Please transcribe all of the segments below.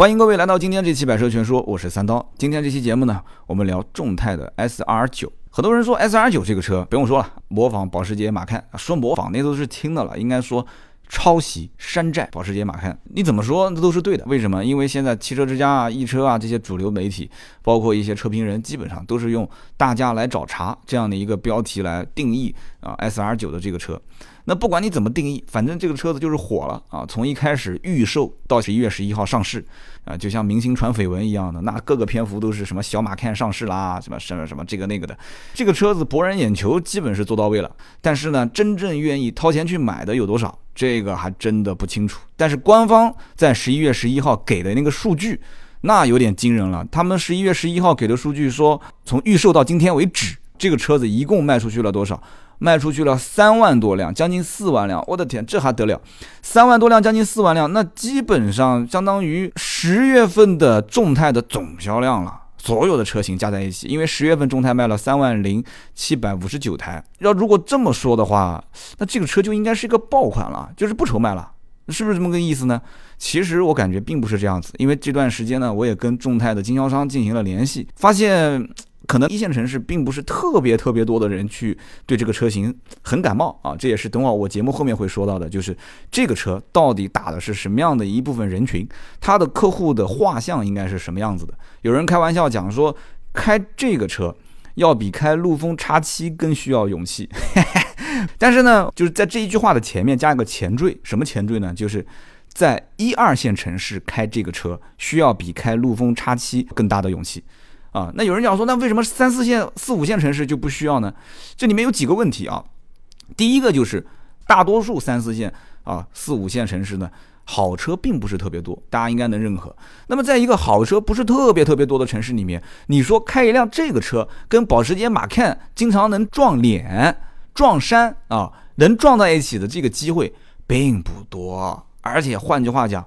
欢迎各位来到今天这期百车全说，我是三刀。今天这期节目呢，我们聊众泰的 S R 九。很多人说 S R 九这个车不用说了，模仿保时捷马看，说模仿那都是轻的了，应该说。抄袭山寨保时捷马看，你怎么说那都是对的。为什么？因为现在汽车之家啊、易车啊这些主流媒体，包括一些车评人，基本上都是用“大家来找茬”这样的一个标题来定义啊 S R 九的这个车。那不管你怎么定义，反正这个车子就是火了啊！从一开始预售到十一月十一号上市啊，就像明星传绯闻一样的，那各个篇幅都是什么小马看上市啦，什么什么什么这个那个的。这个车子博人眼球基本是做到位了，但是呢，真正愿意掏钱去买的有多少？这个还真的不清楚，但是官方在十一月十一号给的那个数据，那有点惊人了。他们十一月十一号给的数据说，从预售到今天为止，这个车子一共卖出去了多少？卖出去了三万多辆，将近四万辆。我的天，这还得了？三万多辆，将近四万辆，那基本上相当于十月份的众泰的总销量了。所有的车型加在一起，因为十月份众泰卖了三万零七百五十九台，要如果这么说的话，那这个车就应该是一个爆款了，就是不愁卖了，是不是这么个意思呢？其实我感觉并不是这样子，因为这段时间呢，我也跟众泰的经销商进行了联系，发现。可能一线城市并不是特别特别多的人去对这个车型 很感冒啊，这也是等会儿我节目后面会说到的，就是这个车到底打的是什么样的一部分人群，它的客户的画像应该是什么样子的。有人开玩笑讲说，开这个车要比开陆风叉七更需要勇气，但是呢，就是在这一句话的前面加一个前缀，什么前缀呢？就是在一二线城市开这个车需要比开陆风叉七更大的勇气。啊，那有人讲说，那为什么三四线、四五线城市就不需要呢？这里面有几个问题啊。第一个就是，大多数三四线啊、四五线城市呢，好车并不是特别多，大家应该能认可。那么，在一个好车不是特别特别多的城市里面，你说开一辆这个车跟保时捷马看经常能撞脸、撞山啊，能撞在一起的这个机会并不多。而且换句话讲，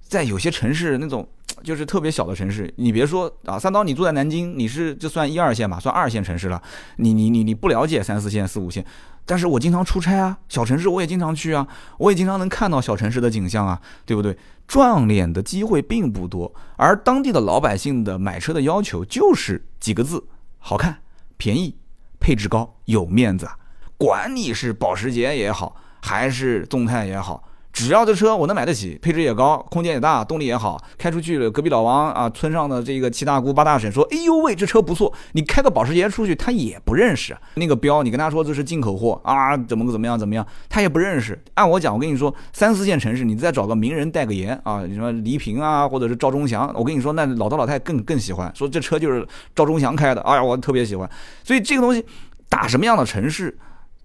在有些城市那种。就是特别小的城市，你别说啊，三刀，你住在南京，你是就算一二线吧，算二线城市了。你你你你不了解三四线、四五线，但是我经常出差啊，小城市我也经常去啊，我也经常能看到小城市的景象啊，对不对？撞脸的机会并不多，而当地的老百姓的买车的要求就是几个字：好看、便宜、配置高、有面子。管你是保时捷也好，还是众泰也好。只要这车我能买得起，配置也高，空间也大，动力也好，开出去了，隔壁老王啊，村上的这个七大姑八大婶说：“哎呦喂，这车不错。”你开个保时捷出去，他也不认识那个标，你跟他说这是进口货啊，怎么怎么样怎么样，他也不认识。按我讲，我跟你说，三四线城市，你再找个名人代个言啊，什么黎平啊，或者是赵忠祥，我跟你说，那老头老太更更喜欢，说这车就是赵忠祥开的，哎呀，我特别喜欢。所以这个东西打什么样的城市？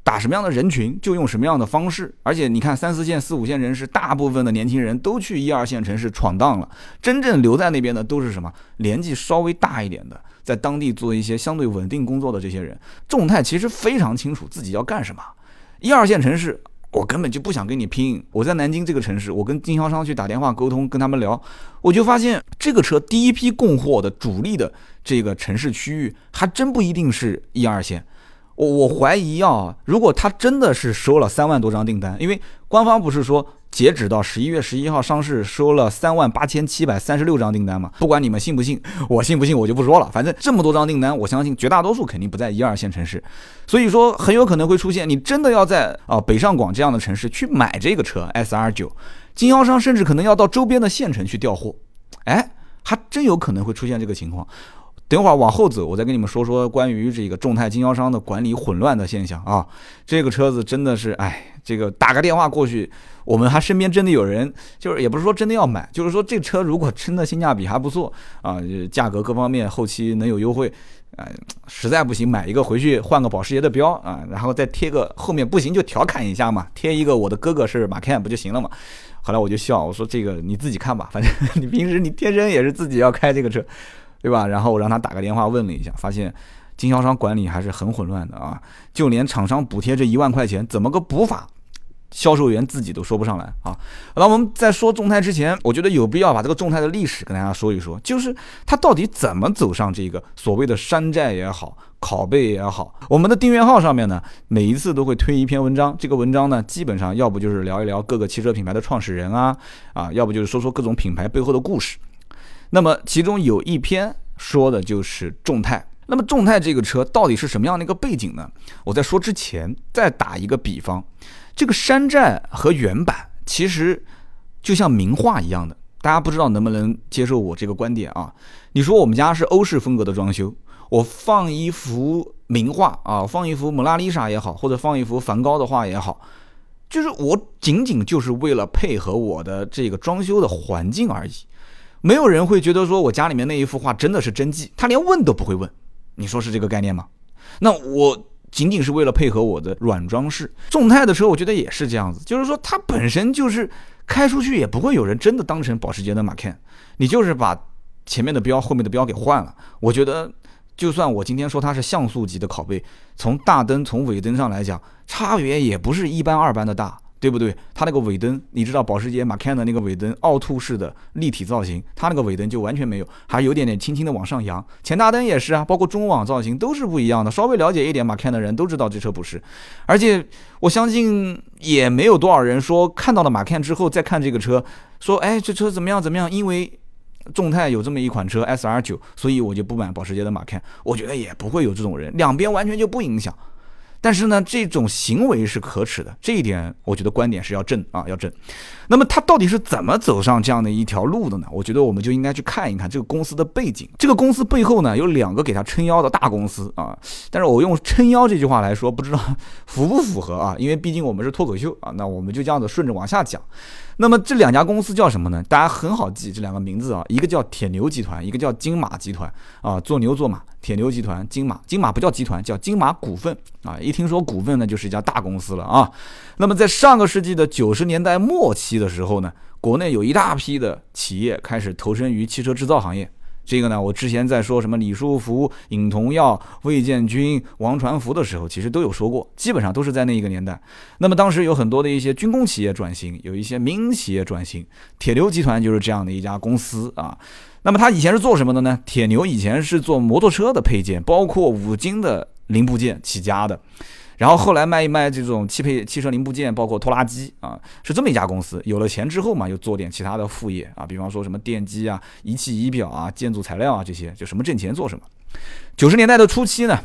打什么样的人群就用什么样的方式，而且你看三四线、四五线城市，大部分的年轻人都去一二线城市闯荡了，真正留在那边的都是什么？年纪稍微大一点的，在当地做一些相对稳定工作的这些人。众泰其实非常清楚自己要干什么。一二线城市，我根本就不想跟你拼。我在南京这个城市，我跟经销商去打电话沟通，跟他们聊，我就发现这个车第一批供货的主力的这个城市区域，还真不一定是一二线。我我怀疑啊，如果他真的是收了三万多张订单，因为官方不是说截止到十一月十一号上市收了三万八千七百三十六张订单吗？不管你们信不信，我信不信我就不说了。反正这么多张订单，我相信绝大多数肯定不在一二线城市，所以说很有可能会出现你真的要在啊北上广这样的城市去买这个车 S R 九，经销商甚至可能要到周边的县城去调货，哎，还真有可能会出现这个情况。等会儿往后走，我再跟你们说说关于这个众泰经销商的管理混乱的现象啊。这个车子真的是，哎，这个打个电话过去，我们还身边真的有人，就是也不是说真的要买，就是说这车如果真的性价比还不错啊，价格各方面后期能有优惠，哎，实在不行买一个回去换个保时捷的标啊，然后再贴个后面不行就调侃一下嘛，贴一个我的哥哥是马 can 不就行了嘛？后来我就笑，我说这个你自己看吧，反正你平时你天生也是自己要开这个车。对吧？然后我让他打个电话问了一下，发现经销商管理还是很混乱的啊！就连厂商补贴这一万块钱，怎么个补法，销售员自己都说不上来啊！那我们在说众泰之前，我觉得有必要把这个众泰的历史跟大家说一说，就是它到底怎么走上这个所谓的山寨也好，拷贝也好。我们的订阅号上面呢，每一次都会推一篇文章，这个文章呢，基本上要不就是聊一聊各个汽车品牌的创始人啊，啊，要不就是说说各种品牌背后的故事。那么其中有一篇说的就是众泰。那么众泰这个车到底是什么样的一个背景呢？我在说之前再打一个比方，这个山寨和原版其实就像名画一样的，大家不知道能不能接受我这个观点啊？你说我们家是欧式风格的装修，我放一幅名画啊，放一幅蒙娜丽莎也好，或者放一幅梵高的画也好，就是我仅仅就是为了配合我的这个装修的环境而已，没有人会觉得说我家里面那一幅画真的是真迹，他连问都不会问。你说是这个概念吗？那我仅仅是为了配合我的软装饰。众泰的车，我觉得也是这样子，就是说它本身就是开出去也不会有人真的当成保时捷的马 can，你就是把前面的标、后面的标给换了。我觉得，就算我今天说它是像素级的拷贝，从大灯、从尾灯上来讲，差别也不是一般二般的大。对不对？它那个尾灯，你知道保时捷马 can 的那个尾灯凹凸式的立体造型，它那个尾灯就完全没有，还有点点轻轻的往上扬。前大灯也是啊，包括中网造型都是不一样的。稍微了解一点马 can 的人都知道这车不是，而且我相信也没有多少人说看到了马 can 之后再看这个车，说哎这车怎么样怎么样？因为众泰有这么一款车 S R 九，所以我就不买保时捷的马 can。我觉得也不会有这种人，两边完全就不影响。但是呢，这种行为是可耻的，这一点我觉得观点是要正啊，要正。那么他到底是怎么走上这样的一条路的呢？我觉得我们就应该去看一看这个公司的背景。这个公司背后呢，有两个给他撑腰的大公司啊。但是我用撑腰这句话来说，不知道符不符合啊？因为毕竟我们是脱口秀啊，那我们就这样子顺着往下讲。那么这两家公司叫什么呢？大家很好记这两个名字啊，一个叫铁牛集团，一个叫金马集团啊，做牛做马。铁牛集团、金马，金马不叫集团，叫金马股份啊。一听说股份呢，就是一家大公司了啊。那么在上个世纪的九十年代末期的时候呢，国内有一大批的企业开始投身于汽车制造行业。这个呢，我之前在说什么李书福、尹同耀、魏建军、王传福的时候，其实都有说过，基本上都是在那一个年代。那么当时有很多的一些军工企业转型，有一些民营企业转型，铁牛集团就是这样的一家公司啊。那么他以前是做什么的呢？铁牛以前是做摩托车的配件，包括五金的零部件起家的。然后后来卖一卖这种汽配汽车零部件，包括拖拉机啊，是这么一家公司。有了钱之后嘛，又做点其他的副业啊，比方说什么电机啊、仪器仪表啊、建筑材料啊这些，就什么挣钱做什么。九十年代的初期呢，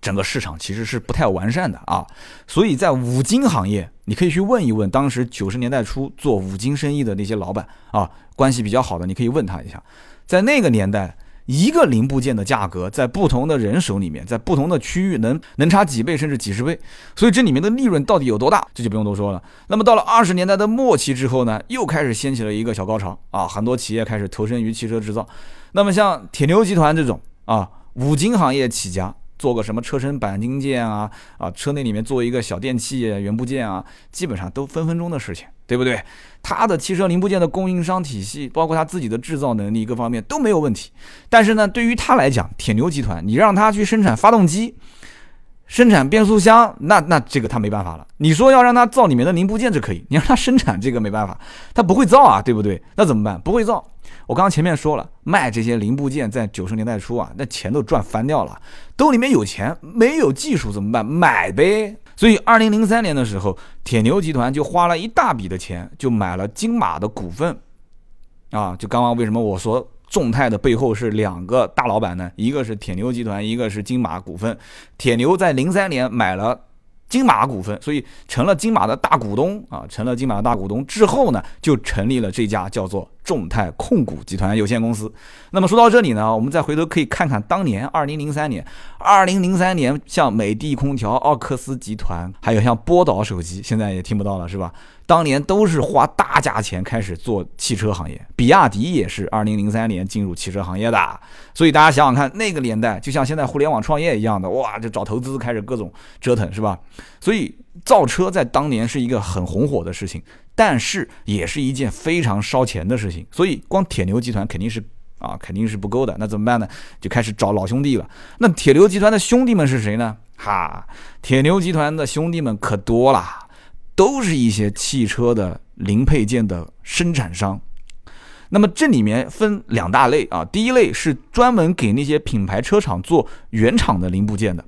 整个市场其实是不太完善的啊，所以在五金行业，你可以去问一问当时九十年代初做五金生意的那些老板啊，关系比较好的，你可以问他一下，在那个年代。一个零部件的价格在不同的人手里面，在不同的区域能能差几倍甚至几十倍，所以这里面的利润到底有多大，这就不用多说了。那么到了二十年代的末期之后呢，又开始掀起了一个小高潮啊，很多企业开始投身于汽车制造。那么像铁牛集团这种啊，五金行业起家。做个什么车身钣金件啊啊，车内里面做一个小电器元部件啊，基本上都分分钟的事情，对不对？它的汽车零部件的供应商体系，包括它自己的制造能力，各方面都没有问题。但是呢，对于他来讲，铁牛集团，你让他去生产发动机、生产变速箱，那那这个他没办法了。你说要让他造里面的零部件，就可以；你让他生产这个没办法，他不会造啊，对不对？那怎么办？不会造。我刚刚前面说了，卖这些零部件在九十年代初啊，那钱都赚翻掉了。兜里面有钱，没有技术怎么办？买呗。所以，二零零三年的时候，铁牛集团就花了一大笔的钱，就买了金马的股份。啊，就刚刚为什么我说众泰的背后是两个大老板呢？一个是铁牛集团，一个是金马股份。铁牛在零三年买了。金马股份，所以成了金马的大股东啊，成了金马的大股东之后呢，就成立了这家叫做众泰控股集团有限公司。那么说到这里呢，我们再回头可以看看当年二零零三年，二零零三年像美的空调、奥克斯集团，还有像波导手机，现在也听不到了，是吧？当年都是花大价钱开始做汽车行业，比亚迪也是二零零三年进入汽车行业的。所以大家想想看，那个年代就像现在互联网创业一样的，哇，就找投资开始各种折腾，是吧？所以造车在当年是一个很红火的事情，但是也是一件非常烧钱的事情。所以光铁牛集团肯定是啊，肯定是不够的。那怎么办呢？就开始找老兄弟了。那铁牛集团的兄弟们是谁呢？哈，铁牛集团的兄弟们可多了。都是一些汽车的零配件的生产商，那么这里面分两大类啊，第一类是专门给那些品牌车厂做原厂的零部件的，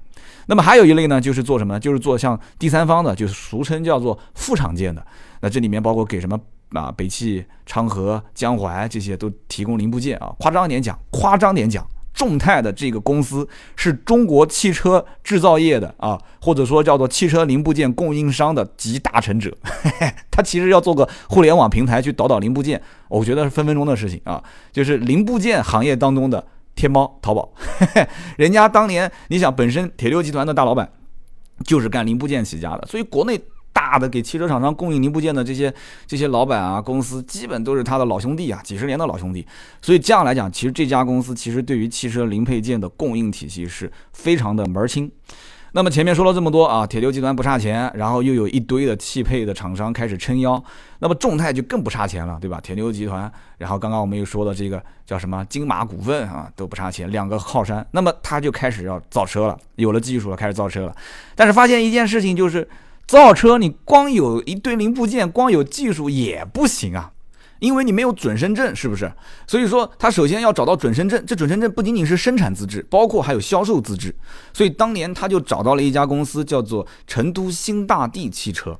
那么还有一类呢，就是做什么呢？就是做像第三方的，就是俗称叫做副厂件的。那这里面包括给什么啊，北汽、昌河、江淮这些都提供零部件啊。夸张点讲，夸张点讲，众泰的这个公司是中国汽车制造业的啊，或者说叫做汽车零部件供应商的集大成者。他其实要做个互联网平台去导导零部件，我觉得是分分钟的事情啊。就是零部件行业当中的天猫、淘宝，人家当年你想，本身铁六集团的大老板就是干零部件起家的，所以国内。大的给汽车厂商供应零部件的这些这些老板啊，公司基本都是他的老兄弟啊，几十年的老兄弟。所以这样来讲，其实这家公司其实对于汽车零配件的供应体系是非常的门儿清。那么前面说了这么多啊，铁六集团不差钱，然后又有一堆的汽配的厂商开始撑腰，那么众泰就更不差钱了，对吧？铁六集团，然后刚刚我们又说的这个叫什么金马股份啊，都不差钱，两个靠山。那么他就开始要造车了，有了技术了，开始造车了。但是发现一件事情就是。造车你光有一堆零部件，光有技术也不行啊，因为你没有准生证，是不是？所以说他首先要找到准生证，这准生证不仅仅是生产资质，包括还有销售资质。所以当年他就找到了一家公司，叫做成都新大地汽车。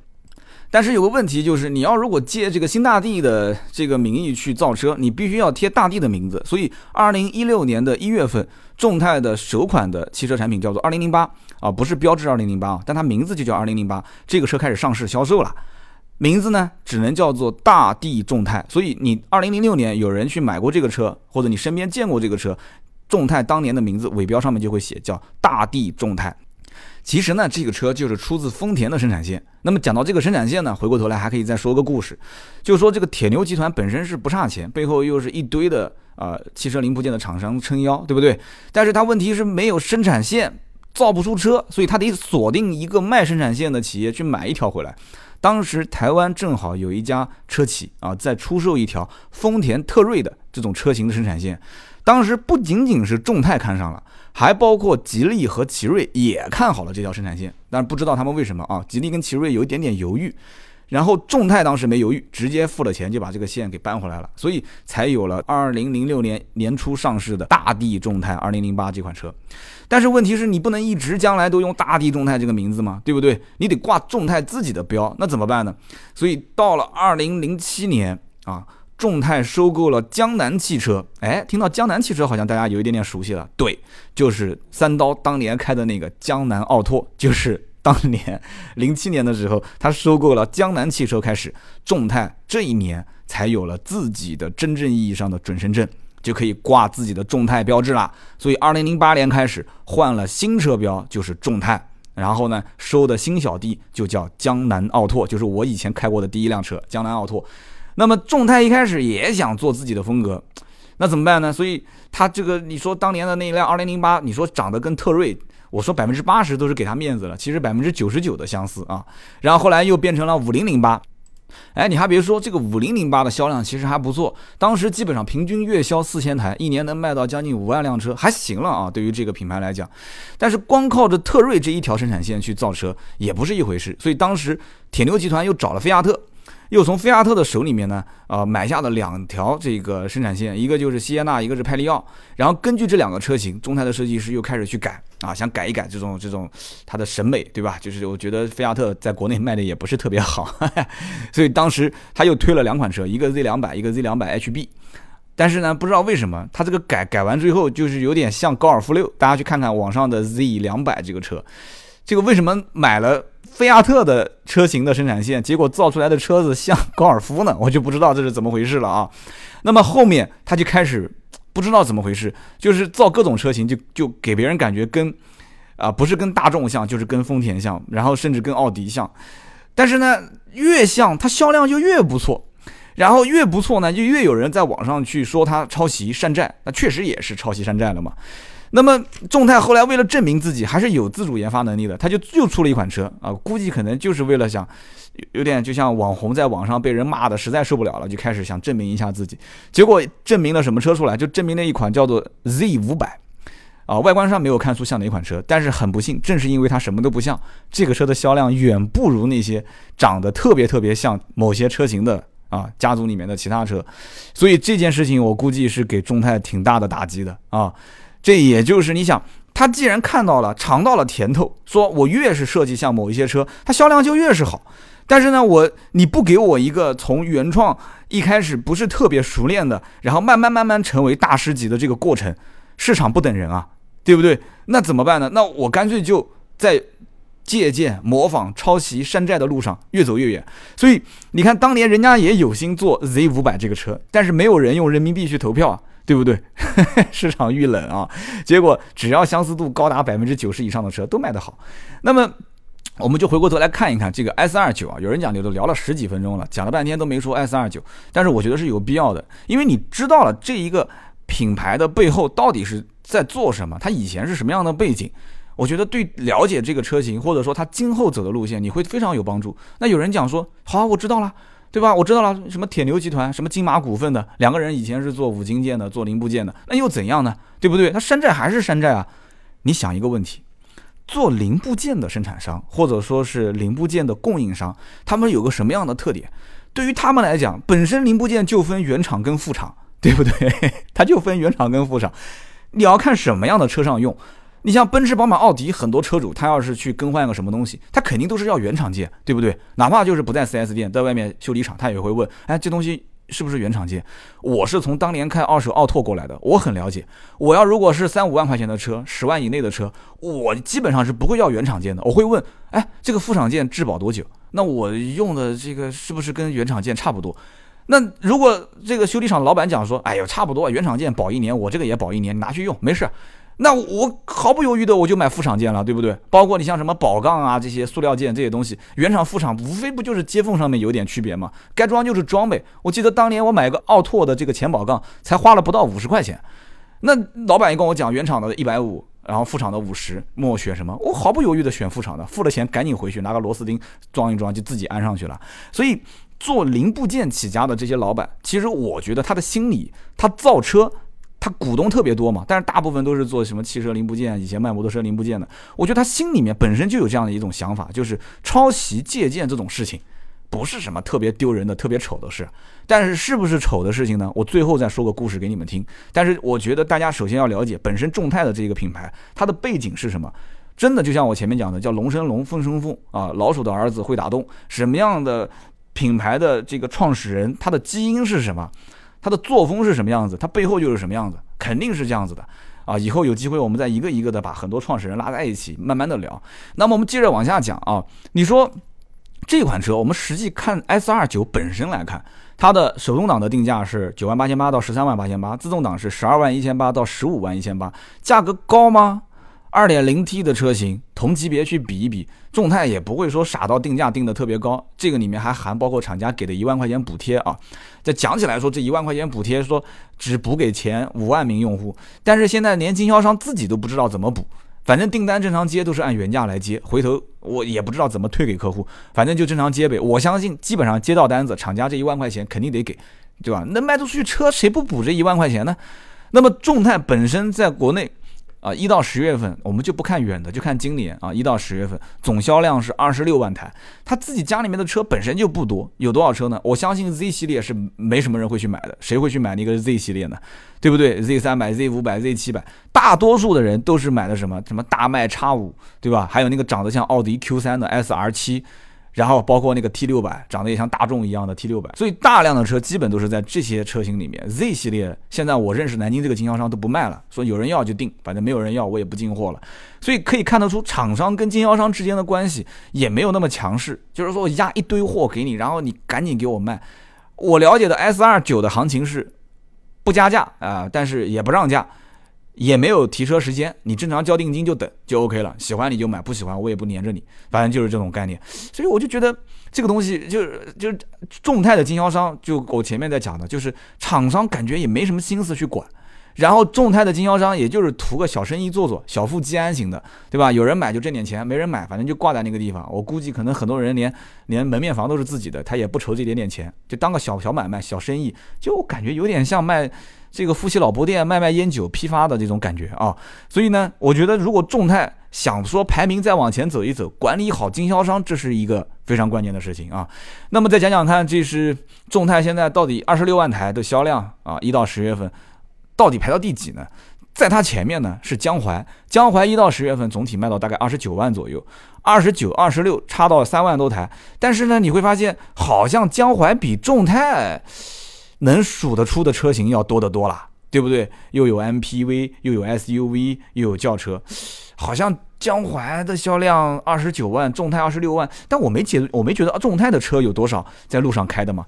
但是有个问题就是，你要如果借这个新大地的这个名义去造车，你必须要贴大地的名字。所以二零一六年的一月份，众泰的首款的汽车产品叫做二零零八。啊，不是标致二零零八啊，但它名字就叫二零零八。这个车开始上市销售了，名字呢只能叫做大地众泰。所以你二零零六年有人去买过这个车，或者你身边见过这个车，众泰当年的名字尾标上面就会写叫大地众泰。其实呢，这个车就是出自丰田的生产线。那么讲到这个生产线呢，回过头来还可以再说个故事，就是说这个铁牛集团本身是不差钱，背后又是一堆的呃汽车零部件的厂商撑腰，对不对？但是它问题是没有生产线。造不出车，所以他得锁定一个卖生产线的企业去买一条回来。当时台湾正好有一家车企啊，在出售一条丰田特锐的这种车型的生产线。当时不仅仅是众泰看上了，还包括吉利和奇瑞也看好了这条生产线。但是不知道他们为什么啊？吉利跟奇瑞有一点点犹豫。然后众泰当时没犹豫，直接付了钱就把这个线给搬回来了，所以才有了二零零六年年初上市的大地众泰二零零八这款车。但是问题是你不能一直将来都用大地众泰这个名字嘛，对不对？你得挂众泰自己的标，那怎么办呢？所以到了二零零七年啊，众泰收购了江南汽车。哎，听到江南汽车好像大家有一点点熟悉了，对，就是三刀当年开的那个江南奥拓，就是。当年零七年的时候，他收购了江南汽车，开始众泰这一年才有了自己的真正意义上的准生证，就可以挂自己的众泰标志了。所以二零零八年开始换了新车标，就是众泰，然后呢收的新小弟就叫江南奥拓，就是我以前开过的第一辆车江南奥拓。那么众泰一开始也想做自己的风格，那怎么办呢？所以他这个你说当年的那一辆二零零八，你说长得跟特锐。我说百分之八十都是给他面子了，其实百分之九十九的相似啊。然后后来又变成了五零零八，哎，你还别说，这个五零零八的销量其实还不错，当时基本上平均月销四千台，一年能卖到将近五万辆车，还行了啊。对于这个品牌来讲，但是光靠着特锐这一条生产线去造车也不是一回事，所以当时铁牛集团又找了菲亚特。又从菲亚特的手里面呢，呃，买下了两条这个生产线，一个就是西耶纳，一个是派利奥。然后根据这两个车型，中泰的设计师又开始去改啊，想改一改这种这种它的审美，对吧？就是我觉得菲亚特在国内卖的也不是特别好，所以当时他又推了两款车，一个 Z 两百，一个 Z 两百 HB。但是呢，不知道为什么他这个改改完之后，就是有点像高尔夫六。大家去看看网上的 Z 两百这个车，这个为什么买了？菲亚特的车型的生产线，结果造出来的车子像高尔夫呢，我就不知道这是怎么回事了啊。那么后面他就开始不知道怎么回事，就是造各种车型，就就给别人感觉跟啊不是跟大众像，就是跟丰田像，然后甚至跟奥迪像。但是呢，越像它销量就越不错，然后越不错呢，就越有人在网上去说它抄袭山寨，那确实也是抄袭山寨了嘛。那么众泰后来为了证明自己还是有自主研发能力的，他就又出了一款车啊，估计可能就是为了想，有点就像网红在网上被人骂的实在受不了了，就开始想证明一下自己。结果证明了什么车出来？就证明了一款叫做 Z 五百，啊，外观上没有看出像哪款车，但是很不幸，正是因为它什么都不像，这个车的销量远不如那些长得特别特别像某些车型的啊家族里面的其他车，所以这件事情我估计是给众泰挺大的打击的啊。这也就是你想，他既然看到了、尝到了甜头，说我越是设计像某一些车，它销量就越是好。但是呢，我你不给我一个从原创一开始不是特别熟练的，然后慢慢慢慢成为大师级的这个过程，市场不等人啊，对不对？那怎么办呢？那我干脆就在借鉴、模仿、抄袭、山寨的路上越走越远。所以你看，当年人家也有心做 Z 五百这个车，但是没有人用人民币去投票啊。对不对？市场遇冷啊，结果只要相似度高达百分之九十以上的车都卖得好。那么，我们就回过头来看一看这个 S 二九啊，有人讲你，都聊了十几分钟了，讲了半天都没说 S 二九，但是我觉得是有必要的，因为你知道了这一个品牌的背后到底是在做什么，它以前是什么样的背景，我觉得对了解这个车型或者说它今后走的路线，你会非常有帮助。那有人讲说，好，我知道了。对吧？我知道了，什么铁牛集团，什么金马股份的两个人以前是做五金件的，做零部件的，那又怎样呢？对不对？他山寨还是山寨啊？你想一个问题，做零部件的生产商或者说是零部件的供应商，他们有个什么样的特点？对于他们来讲，本身零部件就分原厂跟副厂，对不对？它就分原厂跟副厂，你要看什么样的车上用。你像奔驰、宝马、奥迪，很多车主他要是去更换个什么东西，他肯定都是要原厂件，对不对？哪怕就是不在 4S 店，在外面修理厂，他也会问：哎，这东西是不是原厂件？我是从当年开二手奥拓过来的，我很了解。我要如果是三五万块钱的车，十万以内的车，我基本上是不会要原厂件的。我会问：哎，这个副厂件质保多久？那我用的这个是不是跟原厂件差不多？那如果这个修理厂老板讲说：哎呦，差不多，原厂件保一年，我这个也保一年，你拿去用，没事。那我毫不犹豫的我就买副厂件了，对不对？包括你像什么宝杠啊这些塑料件这些东西，原厂副厂无非不就是接缝上面有点区别吗？该装就是装呗。我记得当年我买个奥拓的这个前宝杠才花了不到五十块钱，那老板一跟我讲原厂的一百五，然后副厂的五十，问我选什么，我毫不犹豫的选副厂的，付了钱赶紧回去拿个螺丝钉装一装就自己安上去了。所以做零部件起家的这些老板，其实我觉得他的心理，他造车。他股东特别多嘛，但是大部分都是做什么汽车零部件，以前卖摩托车零部件的。我觉得他心里面本身就有这样的一种想法，就是抄袭借鉴这种事情，不是什么特别丢人的、特别丑的事。但是是不是丑的事情呢？我最后再说个故事给你们听。但是我觉得大家首先要了解本身众泰的这个品牌，它的背景是什么？真的就像我前面讲的，叫龙生龙，凤生凤啊，老鼠的儿子会打洞。什么样的品牌的这个创始人，他的基因是什么？他的作风是什么样子，他背后就是什么样子，肯定是这样子的啊！以后有机会，我们再一个一个的把很多创始人拉在一起，慢慢的聊。那么我们接着往下讲啊，你说这款车，我们实际看 S 二九本身来看，它的手动挡的定价是九万八千八到十三万八千八，自动挡是十二万一千八到十五万一千八，价格高吗？二点零 T 的车型同级别去比一比，众泰也不会说傻到定价定的特别高，这个里面还含包括厂家给的一万块钱补贴啊。这讲起来说，这一万块钱补贴说只补给前五万名用户，但是现在连经销商自己都不知道怎么补，反正订单正常接都是按原价来接，回头我也不知道怎么退给客户，反正就正常接呗。我相信基本上接到单子，厂家这一万块钱肯定得给，对吧？那卖出去车谁不补这一万块钱呢？那么众泰本身在国内。啊，一到十月份，我们就不看远的，就看今年啊，一到十月份总销量是二十六万台。他自己家里面的车本身就不多，有多少车呢？我相信 Z 系列是没什么人会去买的，谁会去买那个 Z 系列呢？对不对？Z 三百、Z 五百、Z 七百，大多数的人都是买的什么？什么大迈叉五，对吧？还有那个长得像奥迪 Q 三的 SR 七。然后包括那个 T 六百，长得也像大众一样的 T 六百，所以大量的车基本都是在这些车型里面。Z 系列现在我认识南京这个经销商都不卖了，说有人要就定，反正没有人要我也不进货了。所以可以看得出厂商跟经销商之间的关系也没有那么强势，就是说我压一堆货给你，然后你赶紧给我卖。我了解的 S 二九的行情是不加价啊，但是也不让价。也没有提车时间，你正常交定金就等就 OK 了。喜欢你就买，不喜欢我也不黏着你，反正就是这种概念。所以我就觉得这个东西就是就是众泰的经销商，就我前面在讲的，就是厂商感觉也没什么心思去管。然后众泰的经销商也就是图个小生意做做，小富即安型的，对吧？有人买就挣点钱，没人买反正就挂在那个地方。我估计可能很多人连连门面房都是自己的，他也不愁这点点钱，就当个小小买卖、小生意，就我感觉有点像卖这个夫妻老婆店、卖卖烟酒批发的这种感觉啊。所以呢，我觉得如果众泰想说排名再往前走一走，管理好经销商，这是一个非常关键的事情啊。那么再讲讲看，这是众泰现在到底二十六万台的销量啊，一到十月份。到底排到第几呢？在它前面呢是江淮，江淮一到十月份总体卖到大概二十九万左右，二十九、二十六差到三万多台。但是呢，你会发现好像江淮比众泰能数得出的车型要多得多了，对不对？又有 MPV，又有 SUV，又有轿车，好像江淮的销量二十九万，众泰二十六万。但我没觉，我没觉得众泰的车有多少在路上开的嘛。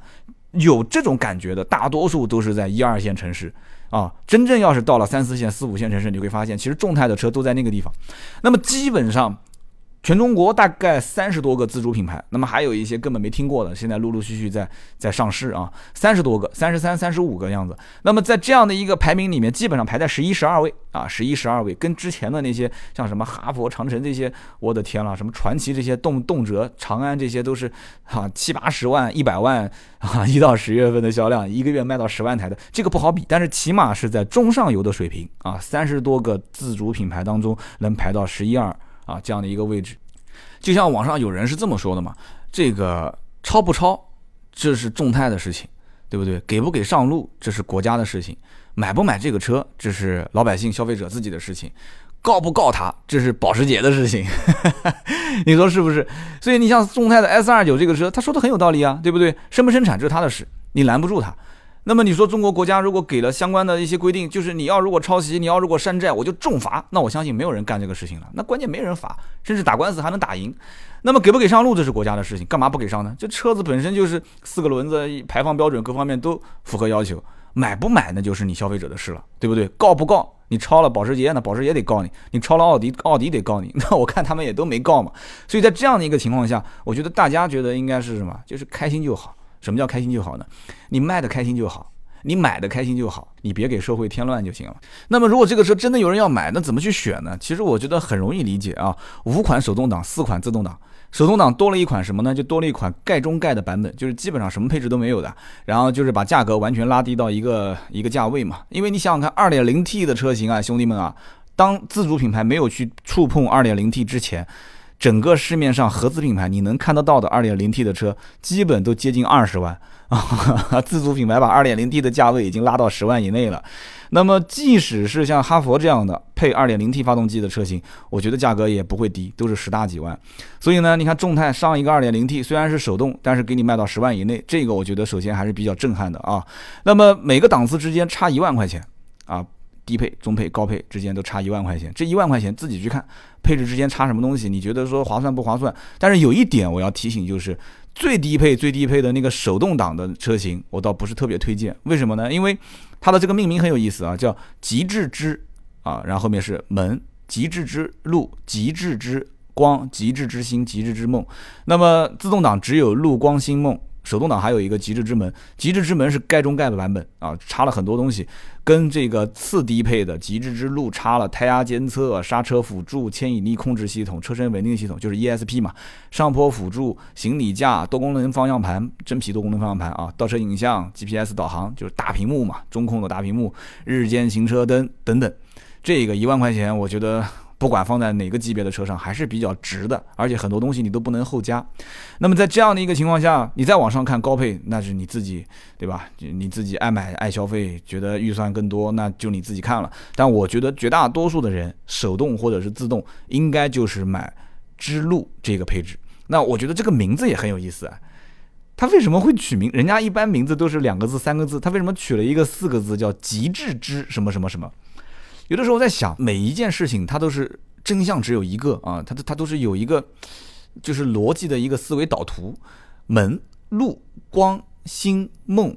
有这种感觉的，大多数都是在一二线城市啊。真正要是到了三四线、四五线城市，你会发现，其实众泰的车都在那个地方。那么基本上。全中国大概三十多个自主品牌，那么还有一些根本没听过的，现在陆陆续续在在上市啊，三十多个，三十三、三十五个样子。那么在这样的一个排名里面，基本上排在十一、十二位啊，十一、十二位，跟之前的那些像什么哈佛、长城这些，我的天了，什么传奇这些，动动辄长安这些都是哈七八十万、一百万啊，一到十月份的销量，一个月卖到十万台的，这个不好比，但是起码是在中上游的水平啊，三十多个自主品牌当中能排到十一二。啊，这样的一个位置，就像网上有人是这么说的嘛，这个超不超，这是众泰的事情，对不对？给不给上路，这是国家的事情；买不买这个车，这是老百姓消费者自己的事情；告不告他，这是保时捷的事情。你说是不是？所以你像众泰的 S 二九这个车，他说的很有道理啊，对不对？生不生产这是他的事，你拦不住他。那么你说中国国家如果给了相关的一些规定，就是你要如果抄袭，你要如果山寨，我就重罚。那我相信没有人干这个事情了。那关键没人罚，甚至打官司还能打赢。那么给不给上路，这是国家的事情，干嘛不给上呢？这车子本身就是四个轮子，排放标准各方面都符合要求，买不买那就是你消费者的事了，对不对？告不告？你抄了保时捷，那保时捷得告你；你抄了奥迪，奥迪得告你。那我看他们也都没告嘛。所以在这样的一个情况下，我觉得大家觉得应该是什么？就是开心就好。什么叫开心就好呢？你卖的开心就好，你买的开心就好，你别给社会添乱就行了。那么如果这个车真的有人要买，那怎么去选呢？其实我觉得很容易理解啊，五款手动挡，四款自动挡。手动挡多了一款什么呢？就多了一款盖中盖的版本，就是基本上什么配置都没有的。然后就是把价格完全拉低到一个一个价位嘛。因为你想想看，二点零 T 的车型啊，兄弟们啊，当自主品牌没有去触碰二点零 T 之前。整个市面上合资品牌你能看得到的 2.0T 的车，基本都接近二十万啊！自主品牌把 2.0T 的价位已经拉到十万以内了。那么即使是像哈佛这样的配 2.0T 发动机的车型，我觉得价格也不会低，都是十大几万。所以呢，你看众泰上一个 2.0T 虽然是手动，但是给你卖到十万以内，这个我觉得首先还是比较震撼的啊。那么每个档次之间差一万块钱啊。低配、中配、高配之间都差一万块钱，这一万块钱自己去看配置之间差什么东西，你觉得说划算不划算？但是有一点我要提醒，就是最低配、最低配的那个手动挡的车型，我倒不是特别推荐。为什么呢？因为它的这个命名很有意思啊，叫极致之啊，然后后面是门，极致之路，极致之光，极致之星，极致之梦。那么自动挡只有路光星梦。手动挡还有一个极致之门，极致之门是盖中盖的版本啊，差了很多东西，跟这个次低配的极致之路差了胎压监测、刹车辅助、牵引力控制系统、车身稳定系统，就是 ESP 嘛，上坡辅助、行李架、多功能方向盘、真皮多功能方向盘啊，倒车影像、GPS 导航，就是大屏幕嘛，中控的大屏幕、日间行车灯等等，这个一万块钱，我觉得。不管放在哪个级别的车上，还是比较值的，而且很多东西你都不能后加。那么在这样的一个情况下，你再往上看高配，那是你自己，对吧？你自己爱买爱消费，觉得预算更多，那就你自己看了。但我觉得绝大多数的人，手动或者是自动，应该就是买之路这个配置。那我觉得这个名字也很有意思啊，它为什么会取名？人家一般名字都是两个字、三个字，它为什么取了一个四个字叫极致之什么什么什么？有的时候在想，每一件事情它都是真相只有一个啊，它它都是有一个就是逻辑的一个思维导图，门路光星梦。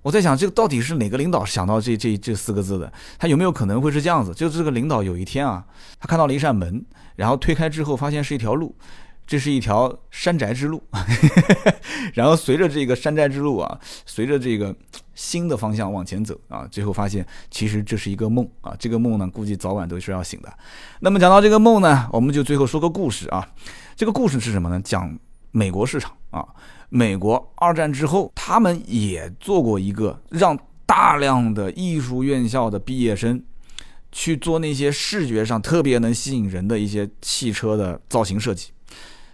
我在想，这个到底是哪个领导想到这这这四个字的？他有没有可能会是这样子？就是这个领导有一天啊，他看到了一扇门，然后推开之后发现是一条路。这是一条山寨之路，然后随着这个山寨之路啊，随着这个新的方向往前走啊，最后发现其实这是一个梦啊，这个梦呢估计早晚都是要醒的。那么讲到这个梦呢，我们就最后说个故事啊，这个故事是什么呢？讲美国市场啊，美国二战之后，他们也做过一个让大量的艺术院校的毕业生去做那些视觉上特别能吸引人的一些汽车的造型设计。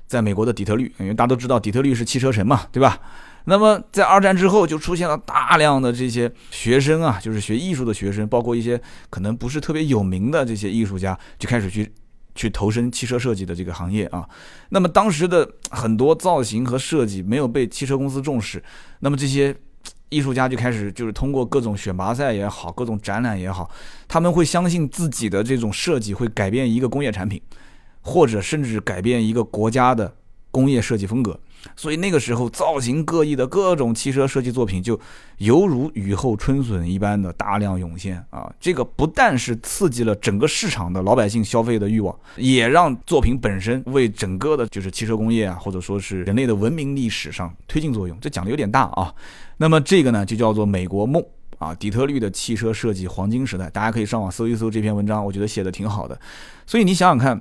在美国的底特律，因为大家都知道底特律是汽车城嘛，对吧？那么在二战之后，就出现了大量的这些学生啊，就是学艺术的学生，包括一些可能不是特别有名的这些艺术家，就开始去去投身汽车设计的这个行业啊。那么当时的很多造型和设计没有被汽车公司重视，那么这些艺术家就开始就是通过各种选拔赛也好，各种展览也好，他们会相信自己的这种设计会改变一个工业产品，或者甚至改变一个国家的工业设计风格。所以那个时候，造型各异的各种汽车设计作品就犹如雨后春笋一般的大量涌现啊！这个不但是刺激了整个市场的老百姓消费的欲望，也让作品本身为整个的就是汽车工业啊，或者说是人类的文明历史上推进作用。这讲的有点大啊。那么这个呢，就叫做美国梦啊，底特律的汽车设计黄金时代。大家可以上网搜一搜这篇文章，我觉得写的挺好的。所以你想想看。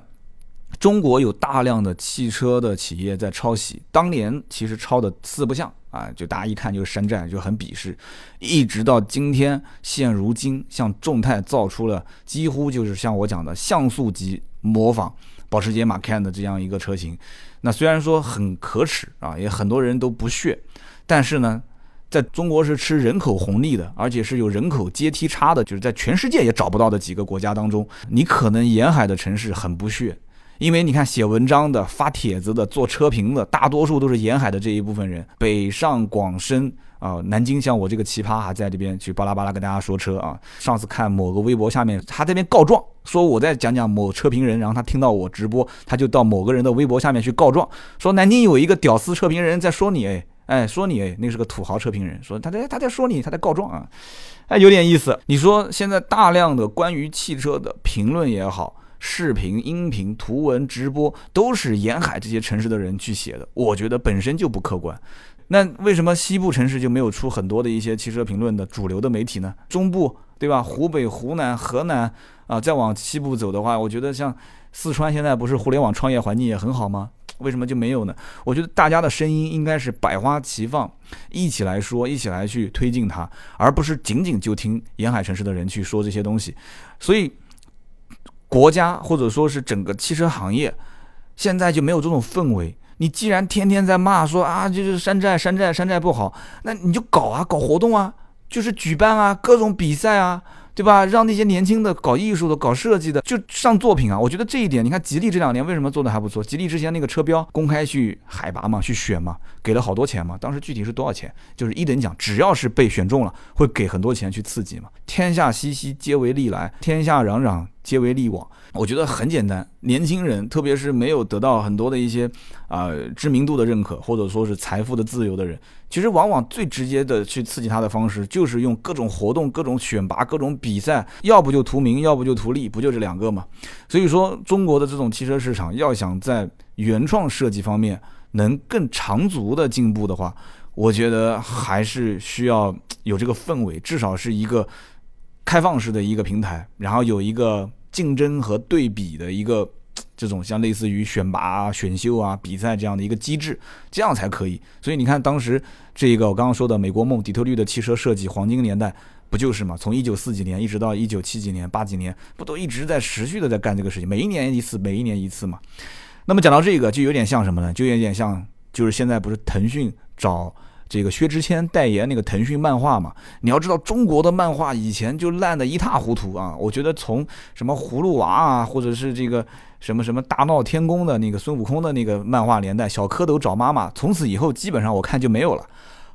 中国有大量的汽车的企业在抄袭，当年其实抄的四不像啊，就大家一看就是山寨，就很鄙视。一直到今天，现如今，像众泰造出了几乎就是像我讲的像素级模仿保时捷马 can 的这样一个车型。那虽然说很可耻啊，也很多人都不屑，但是呢，在中国是吃人口红利的，而且是有人口阶梯差的，就是在全世界也找不到的几个国家当中，你可能沿海的城市很不屑。因为你看，写文章的、发帖子的、做车评的，大多数都是沿海的这一部分人。北上广深啊，南京像我这个奇葩还在这边去巴拉巴拉跟大家说车啊。上次看某个微博下面，他这边告状，说我在讲讲某车评人，然后他听到我直播，他就到某个人的微博下面去告状，说南京有一个屌丝车评人在说你，哎哎，说你哎，那是个土豪车评人，说他在他在说你，他在告状啊，哎，有点意思。你说现在大量的关于汽车的评论也好。视频、音频、图文、直播都是沿海这些城市的人去写的，我觉得本身就不客观。那为什么西部城市就没有出很多的一些汽车评论的主流的媒体呢？中部对吧？湖北、湖南、河南啊，再往西部走的话，我觉得像四川现在不是互联网创业环境也很好吗？为什么就没有呢？我觉得大家的声音应该是百花齐放，一起来说，一起来去推进它，而不是仅仅就听沿海城市的人去说这些东西。所以。国家或者说是整个汽车行业，现在就没有这种氛围。你既然天天在骂说啊，就是山寨、山寨、山寨不好，那你就搞啊，搞活动啊，就是举办啊，各种比赛啊。对吧？让那些年轻的搞艺术的、搞设计的就上作品啊！我觉得这一点，你看吉利这两年为什么做的还不错？吉利之前那个车标公开去海拔嘛，去选嘛，给了好多钱嘛。当时具体是多少钱？就是一等奖，只要是被选中了，会给很多钱去刺激嘛。天下熙熙，皆为利来；天下攘攘，皆为利往。我觉得很简单，年轻人，特别是没有得到很多的一些啊知名度的认可，或者说是财富的自由的人。其实往往最直接的去刺激他的方式，就是用各种活动、各种选拔、各种比赛，要不就图名，要不就图利，不就这两个吗？所以说，中国的这种汽车市场要想在原创设计方面能更长足的进步的话，我觉得还是需要有这个氛围，至少是一个开放式的一个平台，然后有一个竞争和对比的一个。这种像类似于选拔啊、选秀啊、比赛这样的一个机制，这样才可以。所以你看，当时这个我刚刚说的美国梦底特律的汽车设计黄金年代，不就是嘛？从一九四几年一直到一九七几年、八几年，不都一直在持续的在干这个事情？每一年一次，每一年一次嘛。那么讲到这个，就有点像什么呢？就有点像，就是现在不是腾讯找。这个薛之谦代言那个腾讯漫画嘛，你要知道中国的漫画以前就烂得一塌糊涂啊！我觉得从什么葫芦娃啊，或者是这个什么什么大闹天宫的那个孙悟空的那个漫画年代，小蝌蚪找妈妈，从此以后基本上我看就没有了。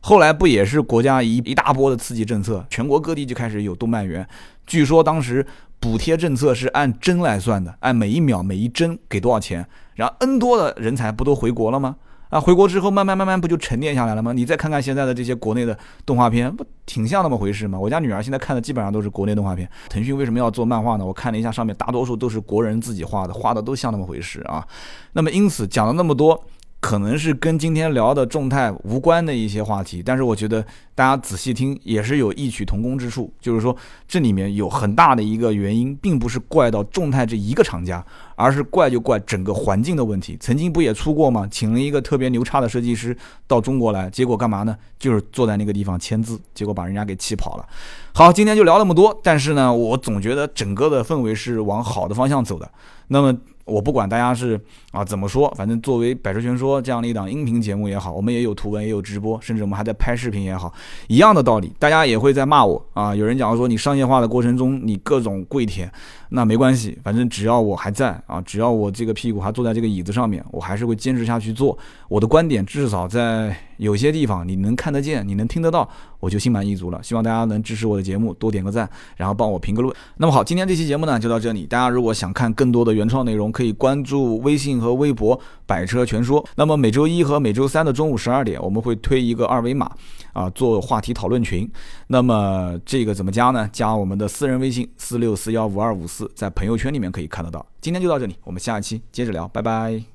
后来不也是国家一一大波的刺激政策，全国各地就开始有动漫园。据说当时补贴政策是按帧来算的，按每一秒每一帧给多少钱，然后 N 多的人才不都回国了吗？那，回国之后慢慢慢慢不就沉淀下来了吗？你再看看现在的这些国内的动画片，不挺像那么回事吗？我家女儿现在看的基本上都是国内动画片。腾讯为什么要做漫画呢？我看了一下，上面大多数都是国人自己画的，画的都像那么回事啊。那么因此讲了那么多。可能是跟今天聊的众泰无关的一些话题，但是我觉得大家仔细听也是有异曲同工之处。就是说，这里面有很大的一个原因，并不是怪到众泰这一个厂家，而是怪就怪整个环境的问题。曾经不也出过吗？请了一个特别牛叉的设计师到中国来，结果干嘛呢？就是坐在那个地方签字，结果把人家给气跑了。好，今天就聊那么多。但是呢，我总觉得整个的氛围是往好的方向走的。那么。我不管大家是啊怎么说，反正作为百车全说这样的一档音频节目也好，我们也有图文也有直播，甚至我们还在拍视频也好，一样的道理，大家也会在骂我啊。有人讲说你商业化的过程中你各种跪舔，那没关系，反正只要我还在啊，只要我这个屁股还坐在这个椅子上面，我还是会坚持下去做我的观点，至少在有些地方你能看得见，你能听得到，我就心满意足了。希望大家能支持我的节目，多点个赞，然后帮我评个论。那么好，今天这期节目呢就到这里，大家如果想看更多的原创内容。可以关注微信和微博“百车全说”。那么每周一和每周三的中午十二点，我们会推一个二维码，啊，做话题讨论群。那么这个怎么加呢？加我们的私人微信四六四幺五二五，在朋友圈里面可以看得到。今天就到这里，我们下期接着聊，拜拜。